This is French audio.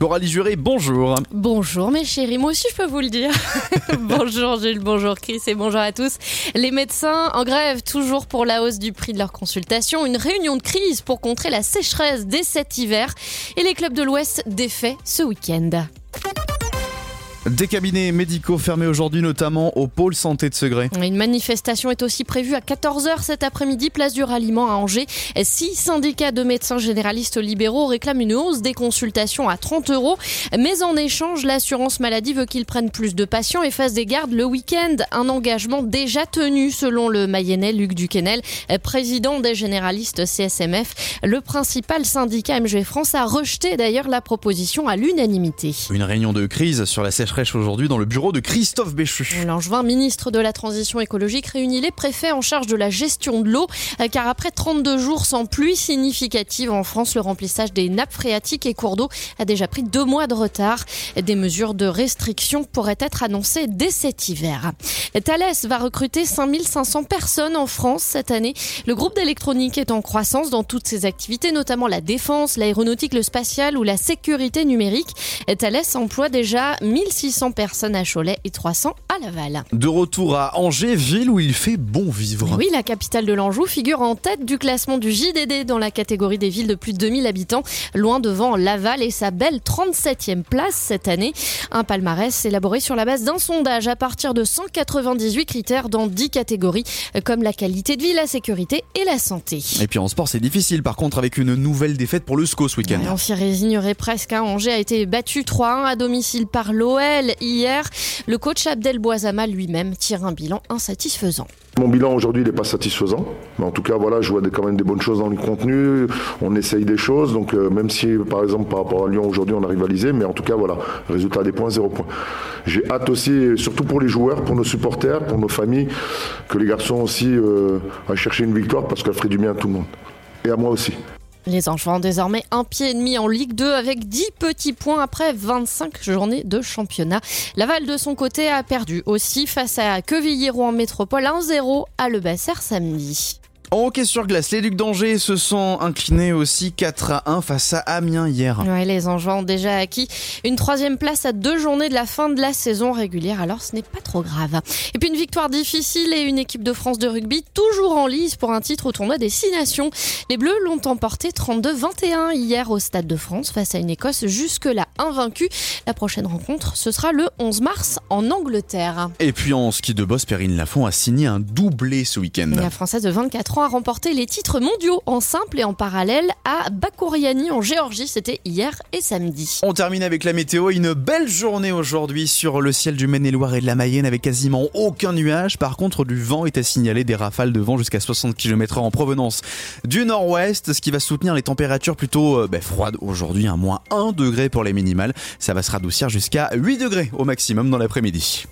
Coralie Juré, bonjour. Bonjour mes chéris, moi aussi je peux vous le dire. bonjour Jules, bonjour Chris et bonjour à tous. Les médecins en grève toujours pour la hausse du prix de leur consultation. Une réunion de crise pour contrer la sécheresse dès cet hiver. Et les clubs de l'Ouest défaits ce week-end. Des cabinets médicaux fermés aujourd'hui, notamment au pôle santé de Segré. Une manifestation est aussi prévue à 14h cet après-midi, place du ralliement à Angers. Six syndicats de médecins généralistes libéraux réclament une hausse des consultations à 30 euros. Mais en échange, l'assurance maladie veut qu'ils prennent plus de patients et fassent des gardes le week-end. Un engagement déjà tenu, selon le Mayennais Luc Duquesnel, président des généralistes CSMF. Le principal syndicat MG France a rejeté d'ailleurs la proposition à l'unanimité. Une réunion de crise sur la sécheresse fraîche aujourd'hui dans le bureau de Christophe Béchu. L'Angevin, ministre de la Transition écologique, réunit les préfets en charge de la gestion de l'eau, euh, car après 32 jours sans pluie significative en France, le remplissage des nappes phréatiques et cours d'eau a déjà pris deux mois de retard. Des mesures de restriction pourraient être annoncées dès cet hiver. Thales va recruter 5500 personnes en France cette année. Le groupe d'électronique est en croissance dans toutes ses activités, notamment la défense, l'aéronautique, le spatial ou la sécurité numérique. Thales emploie déjà 1600 600 personnes à Cholet et 300 à Laval. De retour à Angers, ville où il fait bon vivre. Oui, la capitale de l'Anjou figure en tête du classement du JDD dans la catégorie des villes de plus de 2000 habitants, loin devant Laval et sa belle 37e place cette année. Un palmarès élaboré sur la base d'un sondage à partir de 198 critères dans 10 catégories, comme la qualité de vie, la sécurité et la santé. Et puis en sport, c'est difficile par contre avec une nouvelle défaite pour le SCO ce week-end. on s'y résignerait presque. Hein. Angers a été battu 3-1 à domicile par hier. Le coach Abdel Boisama lui-même tire un bilan insatisfaisant. Mon bilan aujourd'hui n'est pas satisfaisant, mais en tout cas voilà, je vois quand même des bonnes choses dans le contenu, on essaye des choses, donc euh, même si par exemple par rapport à Lyon aujourd'hui on a rivalisé, mais en tout cas voilà, résultat des points, zéro point. J'ai hâte aussi, surtout pour les joueurs, pour nos supporters, pour nos familles, que les garçons aussi euh, aillent chercher une victoire parce qu'elle ferait du bien à tout le monde. Et à moi aussi. Les enfants désormais un pied et demi en Ligue 2 avec 10 petits points après 25 journées de championnat. Laval de son côté a perdu aussi face à Quevilly-Rouen en métropole 1-0 à Le Basser samedi. En hockey sur glace, les Ducs d'Angers se sont inclinés aussi 4 à 1 face à Amiens hier. Ouais, les Angevins ont déjà acquis une troisième place à deux journées de la fin de la saison régulière, alors ce n'est pas trop grave. Et puis une victoire difficile et une équipe de France de rugby toujours en lice pour un titre au tournoi des Six Nations. Les Bleus l'ont emporté 32-21 hier au Stade de France face à une Écosse jusque-là invaincue. La prochaine rencontre, ce sera le 11 mars en Angleterre. Et puis en ski de boss, Perrine Lafont a signé un doublé ce week-end. La Française de 24 ans a remporté les titres mondiaux en simple et en parallèle à Bakouriani en Géorgie. C'était hier et samedi. On termine avec la météo. Une belle journée aujourd'hui sur le ciel du Maine-et-Loire et de la Mayenne avec quasiment aucun nuage. Par contre, du vent est à des rafales de vent jusqu'à 60 km/h en provenance du nord-ouest, ce qui va soutenir les températures plutôt euh, ben, froides aujourd'hui, un moins 1 degré pour les minimales. Ça va se radoucir jusqu'à 8 degrés au maximum dans l'après-midi.